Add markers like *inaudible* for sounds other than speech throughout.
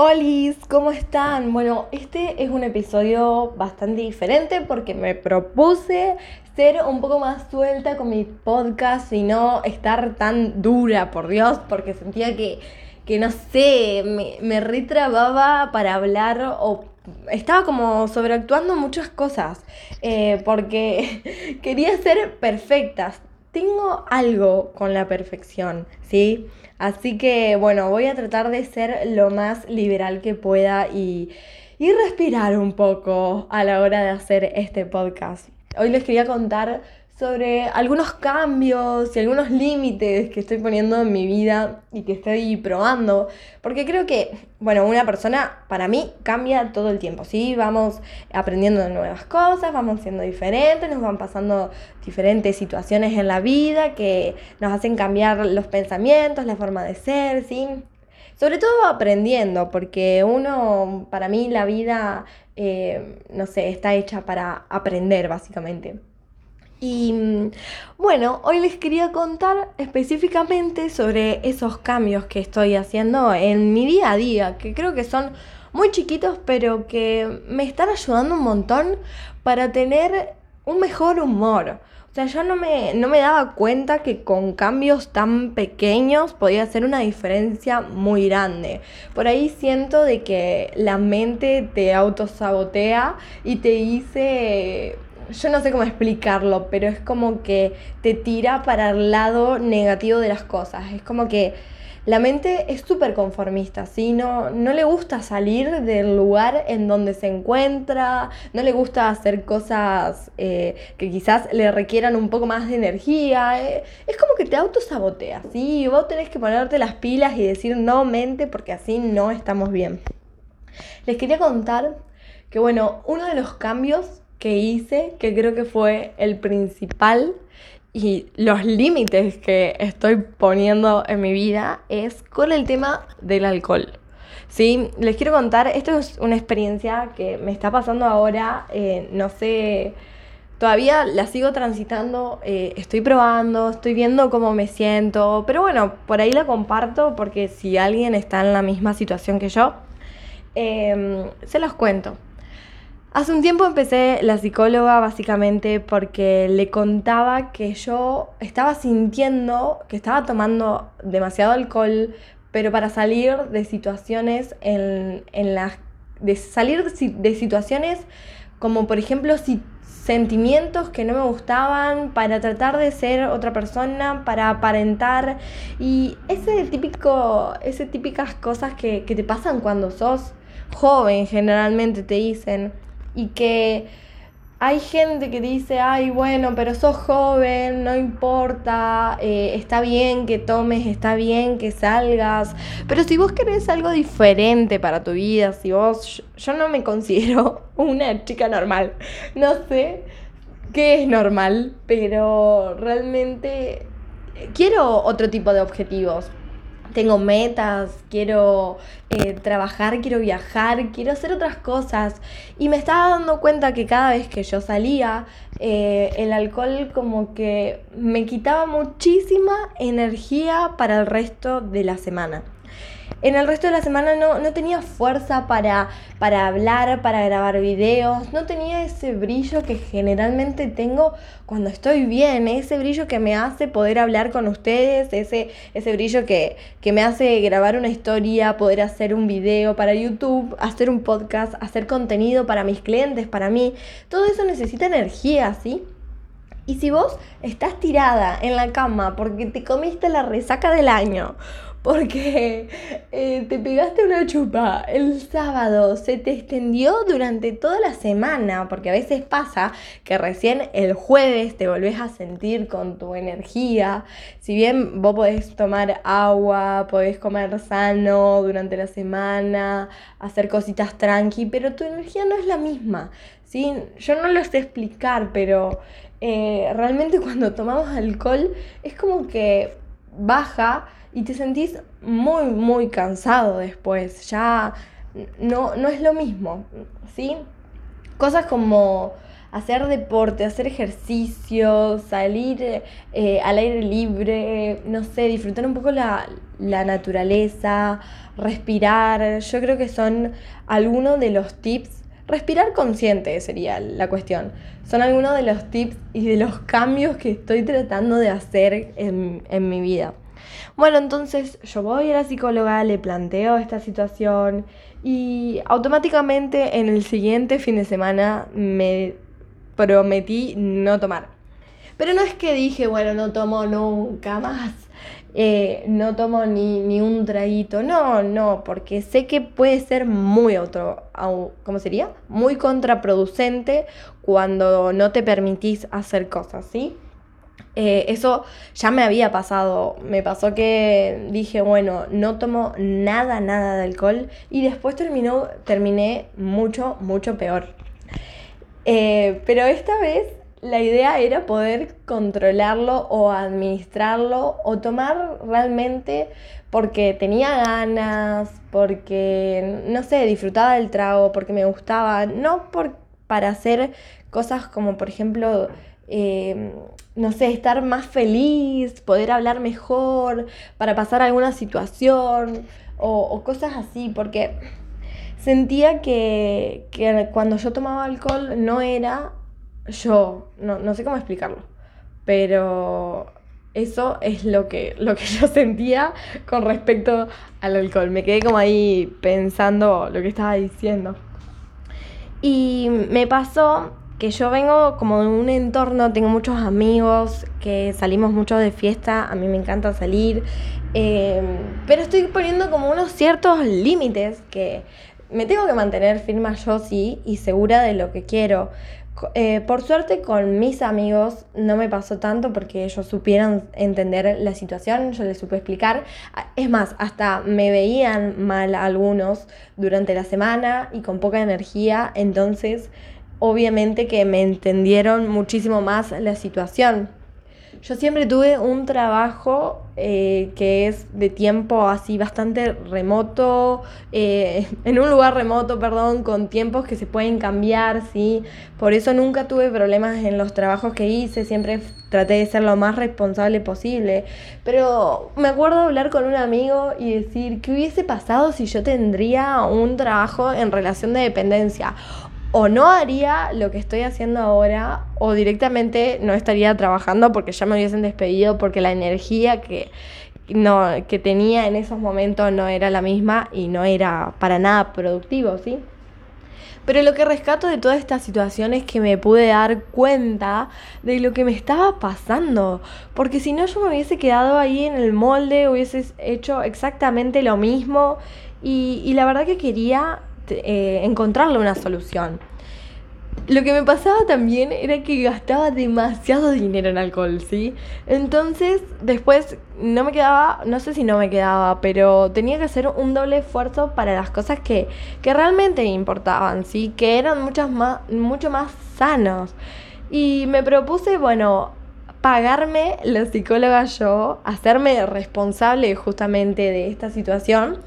Hola, ¿cómo están? Bueno, este es un episodio bastante diferente porque me propuse ser un poco más suelta con mi podcast y no estar tan dura, por Dios, porque sentía que, que no sé, me, me retrababa para hablar o estaba como sobreactuando muchas cosas eh, porque *laughs* quería ser perfecta. Tengo algo con la perfección, ¿sí? Así que bueno, voy a tratar de ser lo más liberal que pueda y, y respirar un poco a la hora de hacer este podcast. Hoy les quería contar sobre algunos cambios y algunos límites que estoy poniendo en mi vida y que estoy probando, porque creo que, bueno, una persona para mí cambia todo el tiempo, ¿sí? Vamos aprendiendo nuevas cosas, vamos siendo diferentes, nos van pasando diferentes situaciones en la vida que nos hacen cambiar los pensamientos, la forma de ser, ¿sí? Sobre todo aprendiendo, porque uno, para mí la vida, eh, no sé, está hecha para aprender, básicamente. Y bueno, hoy les quería contar específicamente sobre esos cambios que estoy haciendo en mi día a día, que creo que son muy chiquitos, pero que me están ayudando un montón para tener un mejor humor. O sea, yo no me, no me daba cuenta que con cambios tan pequeños podía hacer una diferencia muy grande. Por ahí siento de que la mente te autosabotea y te dice yo no sé cómo explicarlo, pero es como que te tira para el lado negativo de las cosas. Es como que la mente es súper conformista, ¿sí? No, no le gusta salir del lugar en donde se encuentra, no le gusta hacer cosas eh, que quizás le requieran un poco más de energía. Eh, es como que te autosabotea, ¿sí? vos tenés que ponerte las pilas y decir no mente porque así no estamos bien. Les quería contar que, bueno, uno de los cambios que hice, que creo que fue el principal y los límites que estoy poniendo en mi vida es con el tema del alcohol. Sí, les quiero contar, esto es una experiencia que me está pasando ahora, eh, no sé, todavía la sigo transitando, eh, estoy probando, estoy viendo cómo me siento, pero bueno, por ahí la comparto porque si alguien está en la misma situación que yo, em, se los cuento. Hace un tiempo empecé la psicóloga básicamente porque le contaba que yo estaba sintiendo que estaba tomando demasiado alcohol, pero para salir de situaciones en, las de salir de situaciones como por ejemplo si, sentimientos que no me gustaban para tratar de ser otra persona, para aparentar. Y ese típico, ese típicas cosas que, que te pasan cuando sos joven generalmente te dicen y que hay gente que dice, ay, bueno, pero sos joven, no importa, eh, está bien que tomes, está bien que salgas, pero si vos querés algo diferente para tu vida, si vos, yo no me considero *laughs* una chica normal, no sé qué es normal, pero realmente quiero otro tipo de objetivos, tengo metas, quiero eh, trabajar, quiero viajar, quiero hacer otras cosas. Y me estaba dando cuenta que cada vez que yo salía, eh, el alcohol como que me quitaba muchísima energía para el resto de la semana en el resto de la semana no, no tenía fuerza para, para hablar, para grabar videos, no tenía ese brillo que generalmente tengo cuando estoy bien, ese brillo que me hace poder hablar con ustedes, ese, ese brillo que, que me hace grabar una historia, poder hacer un video para YouTube, hacer un podcast, hacer contenido para mis clientes, para mí. Todo eso necesita energía, ¿sí? Y si vos estás tirada en la cama porque te comiste la resaca del año porque eh, te pegaste una chupa el sábado, se te extendió durante toda la semana, porque a veces pasa que recién el jueves te volvés a sentir con tu energía. Si bien vos podés tomar agua, podés comer sano durante la semana, hacer cositas tranqui, pero tu energía no es la misma. ¿sí? Yo no lo sé explicar, pero eh, realmente cuando tomamos alcohol es como que baja y te sentís muy, muy cansado después. Ya no, no es lo mismo, ¿sí? Cosas como hacer deporte, hacer ejercicio, salir eh, al aire libre, no sé, disfrutar un poco la, la naturaleza, respirar. Yo creo que son algunos de los tips. Respirar consciente sería la cuestión. Son algunos de los tips y de los cambios que estoy tratando de hacer en, en mi vida. Bueno, entonces yo voy a la psicóloga, le planteo esta situación y automáticamente en el siguiente fin de semana me prometí no tomar. Pero no es que dije, bueno, no tomo nunca más, eh, no tomo ni, ni, un traguito, no, no, porque sé que puede ser muy auto, ¿cómo sería? Muy contraproducente cuando no te permitís hacer cosas, ¿sí? Eh, eso ya me había pasado. Me pasó que dije, bueno, no tomo nada, nada de alcohol. Y después terminó, terminé mucho, mucho peor. Eh, pero esta vez la idea era poder controlarlo o administrarlo o tomar realmente porque tenía ganas, porque, no sé, disfrutaba del trago, porque me gustaba, no por, para hacer cosas como, por ejemplo, eh, no sé, estar más feliz, poder hablar mejor, para pasar alguna situación o, cosas así, porque sentía que, cuando yo tomaba alcohol no era yo, no, sé cómo explicarlo, pero eso es lo que, lo que *laughs* yo sentía con respecto al alcohol. Me quedé como ahí pensando lo que estaba diciendo. Y me pasó que yo vengo como de un entorno, tengo muchos amigos, que salimos mucho de fiesta, a mí me encanta salir, em, pero estoy poniendo como unos ciertos límites que me tengo que mantener firme yo sí y segura de lo que quiero. Eh, por suerte con mis amigos no me pasó tanto porque ellos supieron entender la situación, yo les supe explicar. Es más, hasta me veían mal algunos durante la semana y con poca energía, entonces obviamente que me entendieron muchísimo más la situación. Yo siempre tuve un trabajo eh, que es de tiempo así bastante remoto, eh, *laughs* en un lugar remoto, perdón, con tiempos que se pueden cambiar, ¿sí? Por eso nunca tuve problemas en los trabajos que hice, siempre traté de ser lo más responsable posible. Pero me acuerdo hablar con un amigo y decir, ¿qué hubiese pasado si yo tendría un trabajo en relación de dependencia? O no haría lo que estoy haciendo ahora o directamente no estaría trabajando porque ya me hubiesen despedido porque la energía que, no, que tenía en esos momentos no era la misma y no era para nada productivo, ¿sí? Pero lo que rescato de toda esta situación es que me pude dar cuenta de lo que me estaba pasando. Porque si no, yo me hubiese quedado ahí en el molde, hubiese hecho exactamente lo mismo. Y, y la verdad que quería eh, encontrarle una solución. Lo que me pasaba también era que gastaba demasiado dinero en alcohol, ¿sí? Entonces, después no me quedaba, no sé si no me quedaba, pero tenía que hacer un doble esfuerzo para las cosas que, que realmente me importaban, ¿sí? Que eran muchas más, mucho más sanos. Y me propuse, bueno, pagarme la psicóloga yo, hacerme responsable justamente de esta situación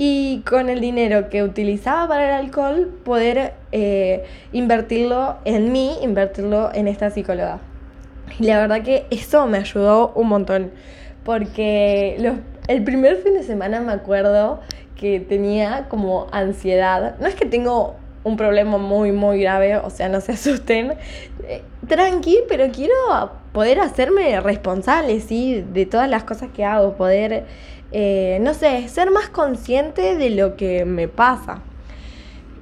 y con el dinero que utilizaba para el alcohol poder eh, invertirlo en mí, invertirlo en esta psicóloga. Y la verdad que eso me ayudó un montón, porque el primer fin de semana me acuerdo que tenía como ansiedad. No es que tengo un problema muy, muy grave, o sea, no se *laughs* asusten. Eh, tranqui, pero quiero poder hacerme responsable, ¿sí? De todas las cosas que hago, poder eh, no sé, ser más consciente de lo que me pasa.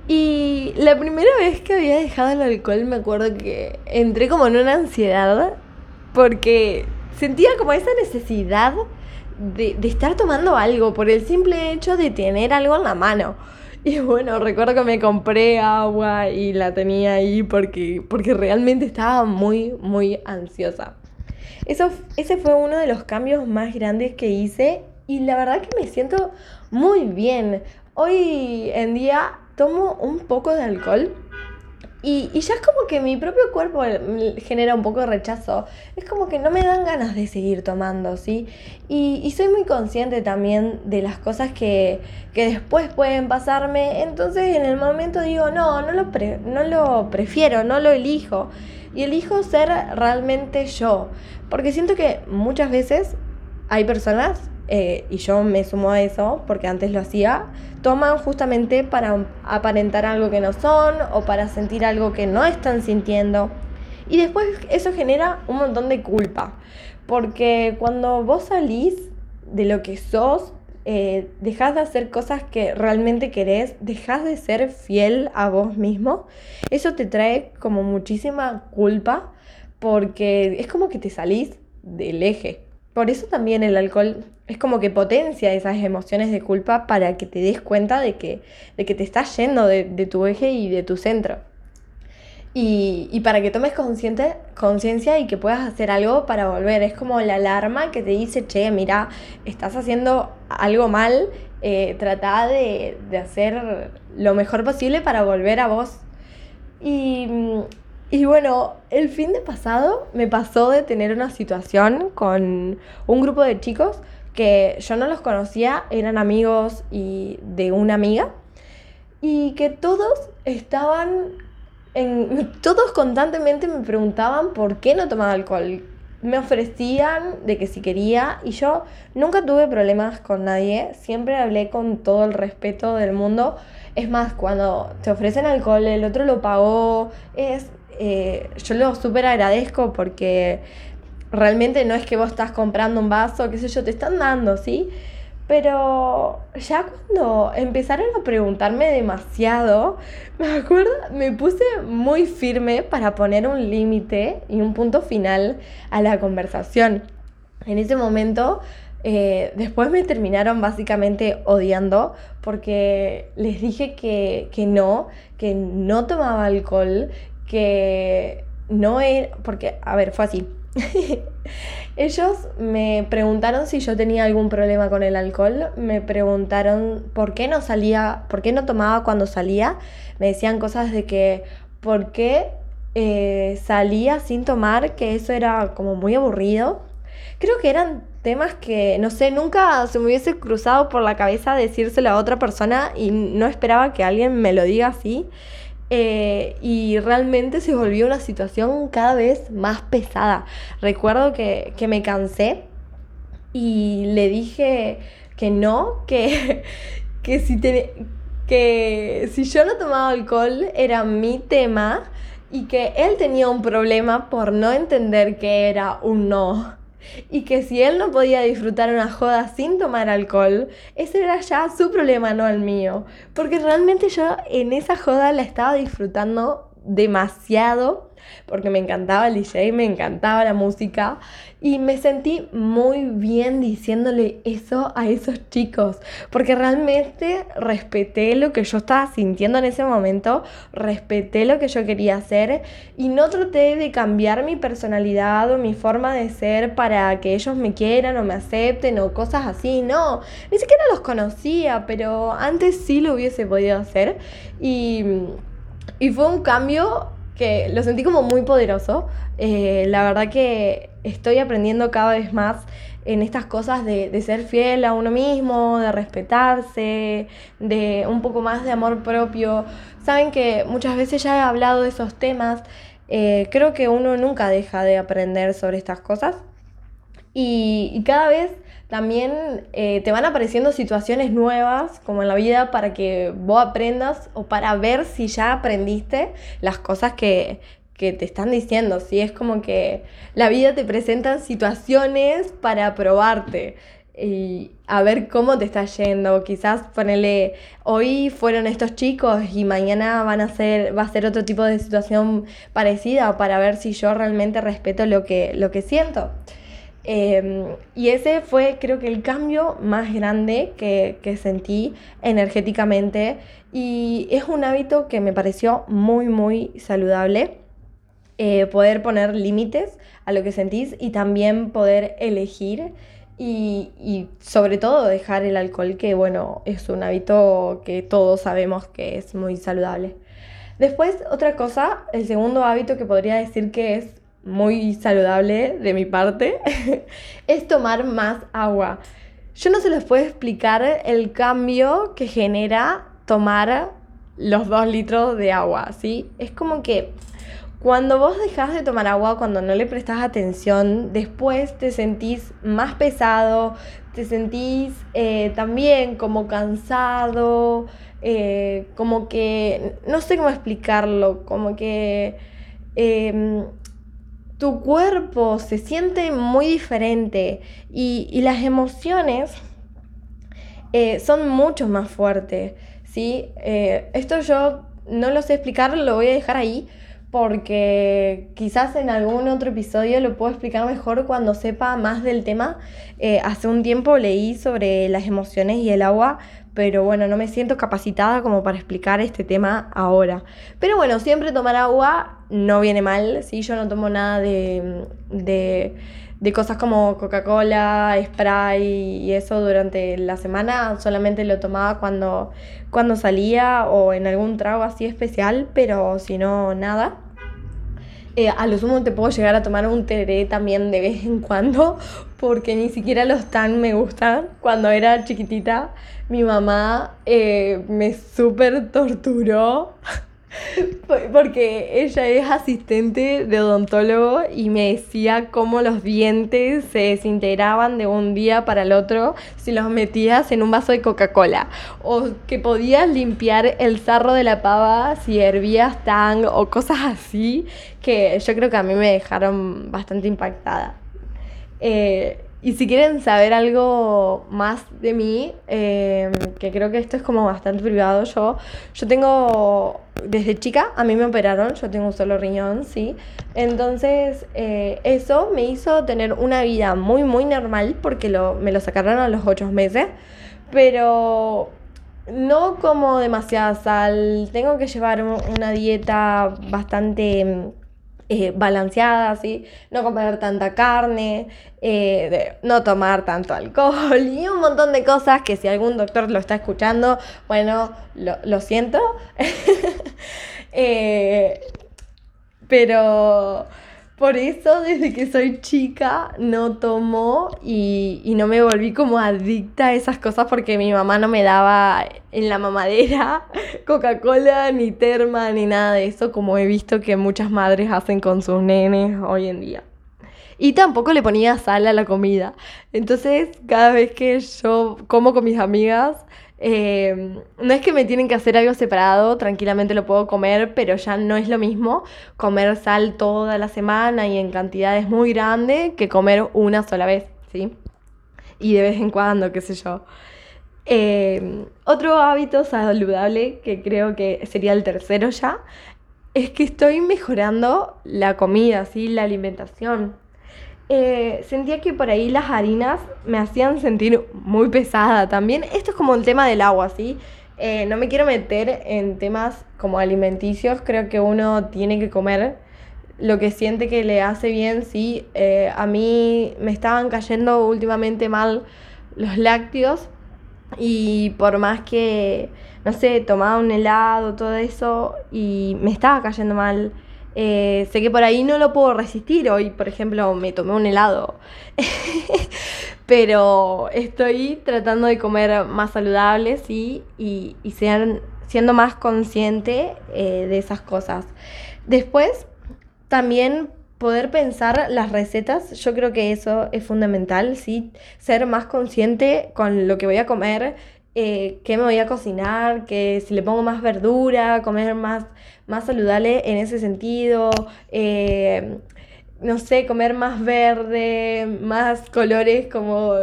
Y la primera vez que había dejado el alcohol me acuerdo que entré como en una ansiedad porque sentía como esa necesidad de, de, estar tomando algo por el simple hecho de tener algo en la mano. Y bueno, recuerdo que me compré agua y la tenía ahí porque, porque realmente estaba muy, muy ansiosa. Eso, ese fue uno de los cambios más grandes que hice y la verdad que me siento muy bien. Hoy en día tomo un poco de alcohol Y, ya es como que mi propio cuerpo genera un poco de rechazo. Es como que no me dan ganas de seguir tomando, ¿sí? Y, soy muy consciente también de las cosas que, después pueden pasarme. Entonces en el momento digo, no, no lo, no lo prefiero, no lo elijo. Y elijo ser realmente yo. Porque siento que muchas veces hay personas eh, y yo me sumo a eso porque antes lo hacía, toman justamente para aparentar algo que no son o para sentir algo que no están sintiendo. Y después eso genera un montón de culpa, porque cuando vos salís de lo que sos, eh, dejas de hacer cosas que realmente querés, dejas de ser fiel a vos mismo, eso te trae como muchísima culpa porque es como que te salís del eje. Por eso también el alcohol es como que potencia esas emociones de culpa para que te des cuenta de que, de que te estás yendo de, tu eje y de tu centro. Y, para que tomes conciencia y que puedas hacer algo para volver. Es como la alarma que te dice, che, mira, estás haciendo algo mal, eh, trata de, de hacer lo mejor posible para volver a vos. Y y bueno, el fin de pasado me pasó de tener una situación con un grupo de chicos que yo no los conocía, eran amigos y de una amiga, y que todos estaban, en, *laughs* todos constantemente me preguntaban por qué no tomaba alcohol. Me ofrecían de que si quería y yo nunca tuve problemas con nadie, siempre hablé con todo el respeto del mundo. Es más, cuando te ofrecen alcohol, el otro lo pagó, es eh, yo lo súper agradezco porque realmente no es que vos estás comprando un vaso, qué sé yo, te están dando, ¿sí? Pero ya cuando empezaron a preguntarme demasiado, *laughs* me acuerdo, me puse muy firme para poner un límite y un punto final a la conversación. En ese momento, eh, después me terminaron básicamente odiando porque les dije que, que no, que no tomaba alcohol, que no era, porque, a ver, fue así. *laughs* Ellos me preguntaron si yo tenía algún problema con el alcohol, me preguntaron por qué no salía, por qué no tomaba cuando salía, me decían cosas de que por qué eh, salía sin tomar, que eso era como muy aburrido. Creo que eran temas que, no sé, nunca se me hubiese cruzado por la cabeza decírselo a otra persona y no esperaba que alguien me lo diga así. Eh, y realmente se volvió una situación cada vez más pesada. Recuerdo que, me cansé y le dije que no, que, *laughs* que, si que si yo no tomaba alcohol era mi tema y que él tenía un problema por no entender que era un no y que si él no podía disfrutar una joda sin tomar alcohol, ese era ya su problema, no el mío. Porque realmente yo en esa joda la estaba disfrutando demasiado porque me encantaba el DJ, me encantaba la música y me sentí muy bien diciéndole eso a esos chicos, porque realmente respeté lo que yo estaba sintiendo en ese momento, respeté lo que yo quería hacer y no traté de cambiar mi personalidad o mi forma de ser para que ellos me quieran o me acepten o cosas así, no, ni siquiera los conocía, pero antes sí lo hubiese podido hacer y, y fue un cambio que lo sentí como muy poderoso. Eh, la verdad que estoy aprendiendo cada vez más en estas cosas de, ser fiel a uno mismo, de respetarse, de un poco más de amor propio. Saben que muchas veces ya he hablado de esos temas. Eh, creo que uno nunca deja de aprender sobre estas cosas. y cada vez también eh, te van apareciendo situaciones nuevas, como en la vida, para que vos aprendas o para ver si ya aprendiste las cosas que, te están diciendo. Si es como que la vida te presenta situaciones para probarte y a ver cómo te está yendo. Quizás ponele, hoy fueron estos chicos y mañana van a ser, va a ser otro tipo de situación parecida para ver si yo realmente respeto lo que, lo que siento. Em, y ese fue creo que el cambio más grande que, sentí energéticamente y es un hábito que me pareció muy muy saludable. Eh, poder poner límites a lo que sentís y también poder elegir y, y, sobre todo dejar el alcohol, que bueno, es un hábito que todos sabemos que es muy saludable. Después, otra cosa, el segundo hábito que podría decir que es muy saludable de mi parte, *laughs* es tomar más agua. Yo no se les puedo explicar el cambio que genera tomar los dos litros de agua, ¿sí? Es como que cuando vos dejas de tomar agua, cuando no le prestas atención, después te sentís más pesado, te sentís eh, también como cansado, eh, como que, no sé cómo explicarlo, como que em, tu cuerpo se siente muy diferente y, las emociones eh, son mucho más fuertes, ¿sí? esto yo no lo sé explicar, lo voy a dejar ahí porque quizás en algún otro episodio lo puedo explicar mejor cuando sepa más del tema. Eh, hace un tiempo leí sobre las emociones y el agua, pero bueno, no me siento capacitada como para explicar este tema ahora. Pero bueno, siempre tomar agua no viene mal, ¿sí? Yo no tomo nada de, de, de cosas como Coca-Cola, Sprite y eso durante la semana, solamente lo tomaba cuando, cuando salía o en algún trago así especial, pero si no, nada. Eh, a lo sumo te puedo llegar a tomar un tereré también de vez en cuando, porque ni siquiera los tan me gustan. Cuando era chiquitita, mi mamá eh, me súper torturó Porque ella es asistente de odontólogo y me decía cómo los dientes se desintegraban de un día para el otro si los metías en un vaso de Coca-Cola. O que podías limpiar el sarro de la pava si hervías tang o cosas así que yo creo que a mí me dejaron bastante impactada. Eh, y si quieren saber algo más de mí, em, que creo que esto es como bastante privado, yo, yo tengo, desde chica, a mí me operaron, yo tengo un solo riñón, ¿sí? Entonces, eh, eso me hizo tener una vida muy, muy normal, porque lo, me lo sacaron a los ocho meses, pero no como demasiada sal, tengo que llevar una dieta bastante eh, balanceada, ¿sí? no comer tanta carne, eh, no tomar tanto alcohol *laughs* y un montón de cosas que si algún doctor lo está escuchando, bueno, lo, siento. *laughs* Eh, pero por eso desde que soy chica no tomo y, no me volví como adicta a esas cosas porque mi mamá no me daba en la mamadera *laughs* Coca-Cola, ni terma, ni nada de eso, como he visto que muchas madres hacen con sus nenes hoy en día. Y tampoco le ponía sal a la comida. Entonces, cada vez que yo como con mis amigas, Em, no es que me tienen que hacer algo separado, tranquilamente lo puedo comer, pero ya no es lo mismo comer sal toda la semana y en cantidades muy grandes que comer una sola vez, ¿sí? Y de vez en cuando, qué sé yo. Em, otro hábito saludable, que creo que sería el tercero ya, es que estoy mejorando la comida, ¿sí? La alimentación. Eh, sentía que por ahí las harinas me hacían sentir muy pesada también. Esto es como el tema del agua, ¿sí? Eh, no me quiero meter en temas como alimenticios, creo que uno tiene que comer lo que siente que le hace bien, sí. Eh, a mí me estaban cayendo últimamente mal los lácteos y por más que, no sé, tomaba un helado, todo eso, y me estaba cayendo mal eh, sé que por ahí no lo puedo resistir. Hoy, por ejemplo, me tomé un helado. *laughs* Pero estoy tratando de comer más saludable, sí, y, y siendo más consciente eh, de esas cosas. Después, también poder pensar las recetas, yo creo que eso es fundamental, ¿sí? Ser más consciente con lo que voy a comer, eh, qué me voy a cocinar, que si le pongo más verdura, comer más, más saludable en ese sentido, eh, no sé, comer más verde, más colores, como,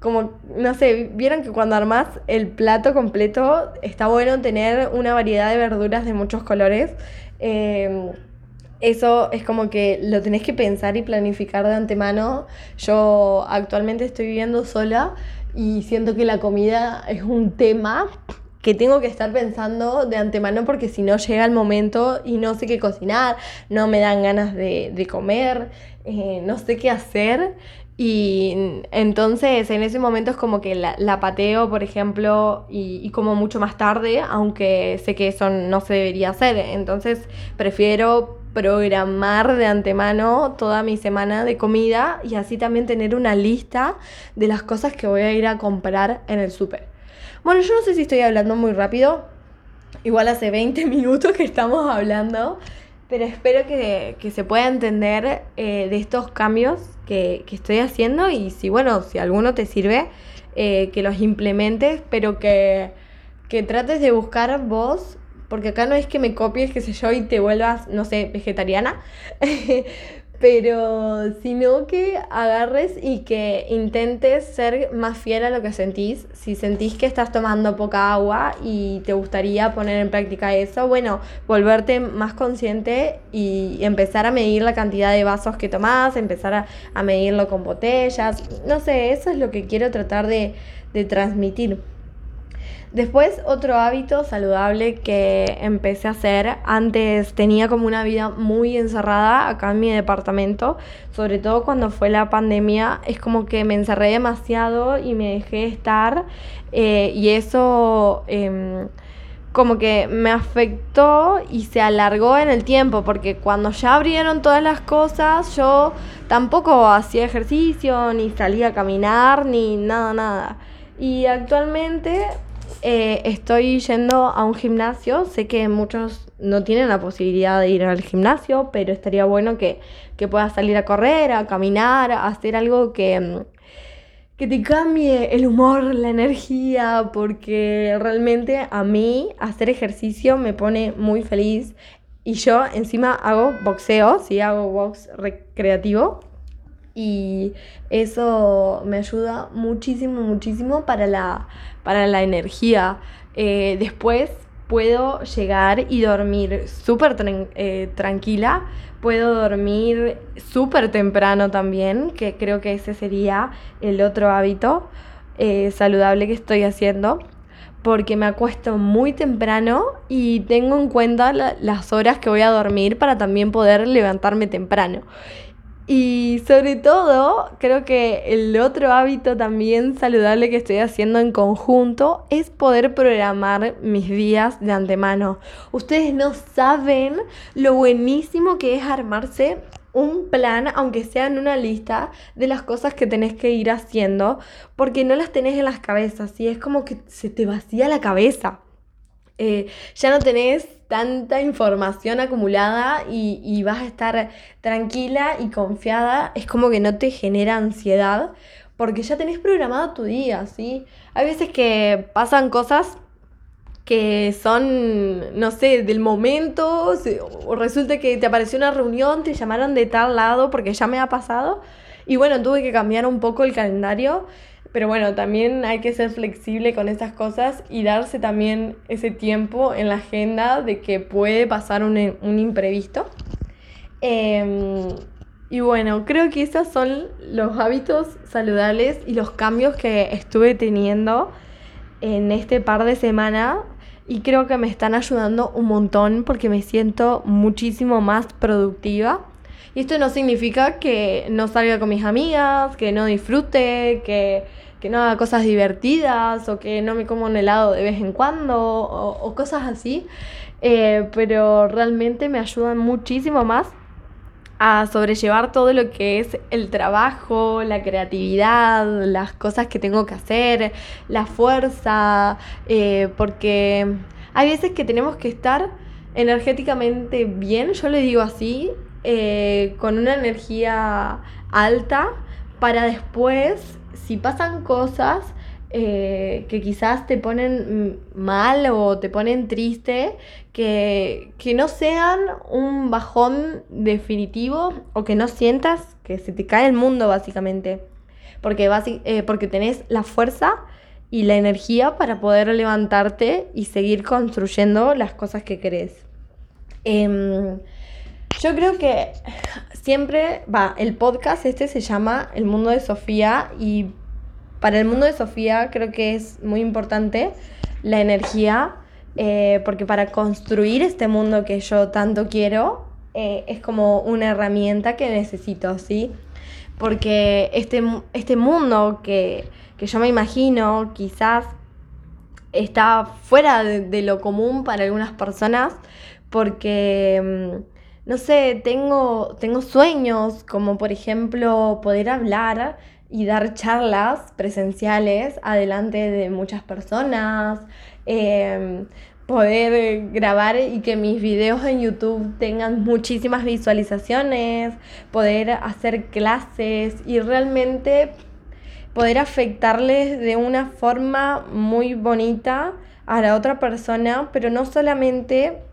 como, no sé, vieron que cuando armas el plato completo está bueno tener una variedad de verduras de muchos colores. Em, eso es como que lo tenés que pensar y planificar de antemano. Yo actualmente estoy viviendo sola y siento que la comida es un tema que tengo que estar pensando de antemano porque si no llega el momento y no sé qué cocinar, no me dan ganas de, comer, eh, no sé qué hacer Y entonces en ese momento es como que la, pateo, por ejemplo, y, y, como mucho más tarde, aunque sé que eso no se debería hacer. Entonces prefiero programar de antemano toda mi semana de comida y así también tener una lista de las cosas que voy a ir a comprar en el súper. Bueno, yo no sé si estoy hablando muy rápido, igual hace 20 *laughs* minutos que estamos hablando, pero espero que, se pueda entender eh, de estos cambios que, estoy haciendo. Y si, bueno, si alguno te sirve, eh, que los implementes, pero que, que trates de buscar vos, porque acá no es que me copies, qué sé yo, y te vuelvas, no sé, vegetariana, *laughs* pero sino que agarres y que intentes ser más fiel a lo que sentís. Si sentís que estás tomando poca agua y te gustaría poner en práctica eso, bueno, volverte más consciente y empezar a medir la cantidad de vasos que tomás, empezar a, medirlo con botellas. No sé, eso es lo que quiero tratar de, de transmitir. Después, otro hábito saludable que empecé a hacer, antes tenía como una vida muy encerrada acá en mi departamento, sobre todo cuando fue la pandemia, es como que me encerré demasiado y me dejé estar eh, y eso... Em, como que me afectó y se alargó en el tiempo, porque cuando ya abrieron todas las cosas, yo tampoco hacía ejercicio, ni salía a caminar, ni nada, nada. Y actualmente eh, estoy yendo a un gimnasio. Sé que muchos no tienen la posibilidad de ir al gimnasio, pero estaría bueno que, que puedas salir a correr, a caminar, a hacer algo que, que te cambie el humor, la energía, porque realmente a mí hacer ejercicio me pone muy feliz. Y yo encima hago boxeo, sí, hago box recreativo y eso me ayuda muchísimo, muchísimo para la, para la energía. Eh, después puedo llegar y dormir súper eh, tranquila, puedo dormir súper temprano también, que creo que ese sería el otro hábito eh, saludable que estoy haciendo porque me acuesto muy temprano y tengo en cuenta las horas que voy a dormir para también poder levantarme temprano. Y sobre todo, creo que el otro hábito también saludable que estoy haciendo en conjunto es poder programar mis días de antemano. Ustedes no saben lo buenísimo que es armarse un plan, aunque sea en una lista, de las cosas que tenés que ir haciendo, porque no las tenés en las cabezas y es como que se te vacía la cabeza. Eh, ya no tenés tanta información acumulada y, vas a estar tranquila y confiada, es como que no te genera ansiedad porque ya tenés programado tu día, ¿sí? Hay veces que pasan cosas que son, no sé, del momento, o resulta que te apareció una reunión, te llamaron de tal lado, porque ya me ha pasado, y bueno, tuve que cambiar un poco el calendario pero bueno, también hay que ser flexible con estas cosas y darse también ese tiempo en la agenda de que puede pasar un, imprevisto. Em, y bueno, creo que esos son los hábitos saludables y los cambios que estuve teniendo en este par de semanas y creo que me están ayudando un montón porque me siento muchísimo más productiva. Y esto no significa que no salga con mis amigas, que no disfrute, que que no haga cosas divertidas o que no me como un helado de vez en cuando o, cosas así. Eh, pero realmente me ayudan muchísimo más a sobrellevar todo lo que es el trabajo, la creatividad, las cosas que tengo que hacer, la fuerza, eh, porque hay veces que tenemos que estar energéticamente bien, yo le digo así, eh, con una energía alta para después si pasan cosas eh, que quizás te ponen mal o te ponen triste, que, no sean un bajón definitivo o que no sientas que se te cae el mundo básicamente. Porque, eh, porque tenés la fuerza y la energía para poder levantarte y seguir construyendo las cosas que querés. Em, yo creo que siempre, va, el podcast este se llama El Mundo de Sofía y para el mundo de Sofía creo que es muy importante la energía, eh, porque para construir este mundo que yo tanto quiero, eh, es como una herramienta que necesito, ¿sí? porque este, este mundo que, yo me imagino quizás está fuera de, lo común para algunas personas, porque, mm, no sé, tengo, tengo sueños como por ejemplo poder hablar y dar charlas presenciales adelante de muchas personas, em, poder grabar y que mis videos en YouTube tengan muchísimas visualizaciones, poder hacer clases y realmente poder afectarles de una forma muy bonita a la otra persona, pero no solamente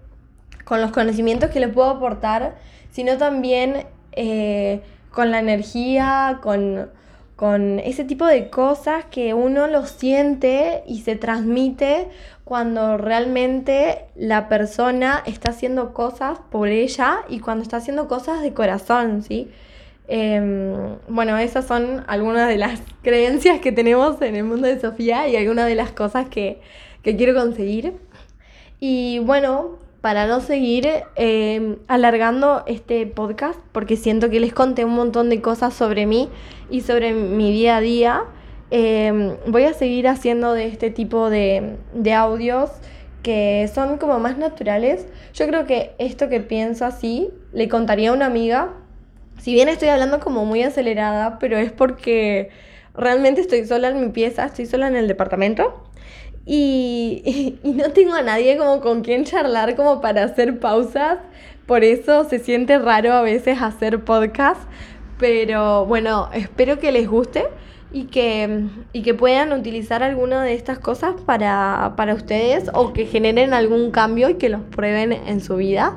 con los conocimientos que les puedo aportar, sino también eh, con la energía, con con ese tipo de cosas que uno lo siente y se transmite cuando realmente la persona está haciendo cosas por ella y cuando está haciendo cosas de corazón, ¿sí? Em, bueno, esas son algunas de las *laughs* creencias que tenemos en el mundo de Sofía y algunas de las cosas que, que quiero conseguir. Y bueno, para no seguir em, alargando este podcast, porque siento que les conté un montón de cosas sobre mí y sobre mi día a día. Em, voy a seguir haciendo de este tipo de, de audios que son como más naturales. Yo creo que esto que pienso así le contaría a una amiga. Si bien estoy hablando como muy acelerada, pero es porque realmente estoy sola en mi pieza, estoy sola en el departamento *laughs* y, no tengo a nadie como con quien charlar como para hacer pausas. Por eso se siente raro a veces hacer podcast. Pero bueno, espero que les guste y que, y que puedan utilizar alguna de estas cosas para, para ustedes o que generen algún cambio y que los prueben en su vida.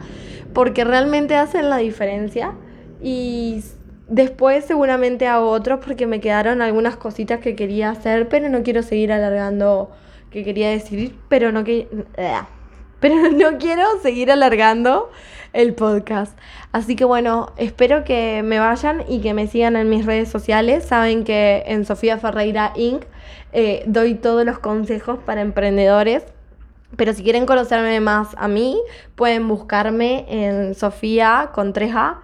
Porque realmente hacen la diferencia. Y después seguramente hago otros porque me quedaron algunas cositas que quería hacer, pero no quiero seguir alargando que quería decir, pero no que pero *laughs* no quiero seguir alargando el podcast. Así que bueno, espero que me vayan y que me sigan en mis redes sociales. Saben que en Sofía Ferreira Inc. Eh, doy todos los consejos para emprendedores. Pero si quieren conocerme más a mí, pueden buscarme en Sofía con 3A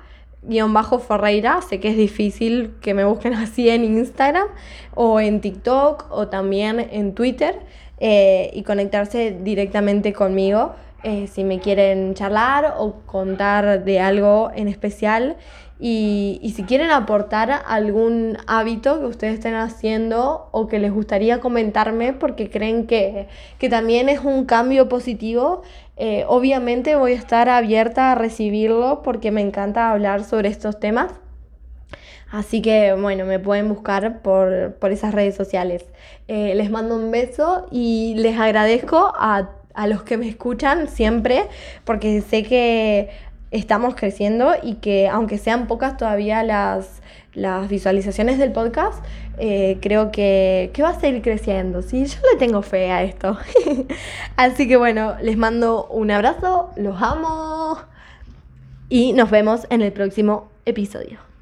guion bajo Ferreira, sé que es difícil que me busquen *laughs* así en Instagram o en TikTok o también en Twitter. Eh, y conectarse directamente conmigo eh, si me quieren charlar o contar de algo en especial. Y, y, si quieren aportar algún hábito que ustedes estén haciendo o que les gustaría comentarme porque creen que, que también es un cambio positivo, eh, obviamente voy a estar abierta a recibirlo porque me encanta hablar sobre estos temas. Así que bueno, me pueden buscar por, esas redes sociales. Eh, les mando un beso y les agradezco a, los que me escuchan siempre porque sé que estamos creciendo y que aunque sean pocas todavía las, las visualizaciones del podcast, eh, creo que, que, va a seguir creciendo. ¿sí? Yo le tengo fe a esto. *laughs* Así que bueno, les mando un abrazo, los amo y nos vemos en el próximo episodio.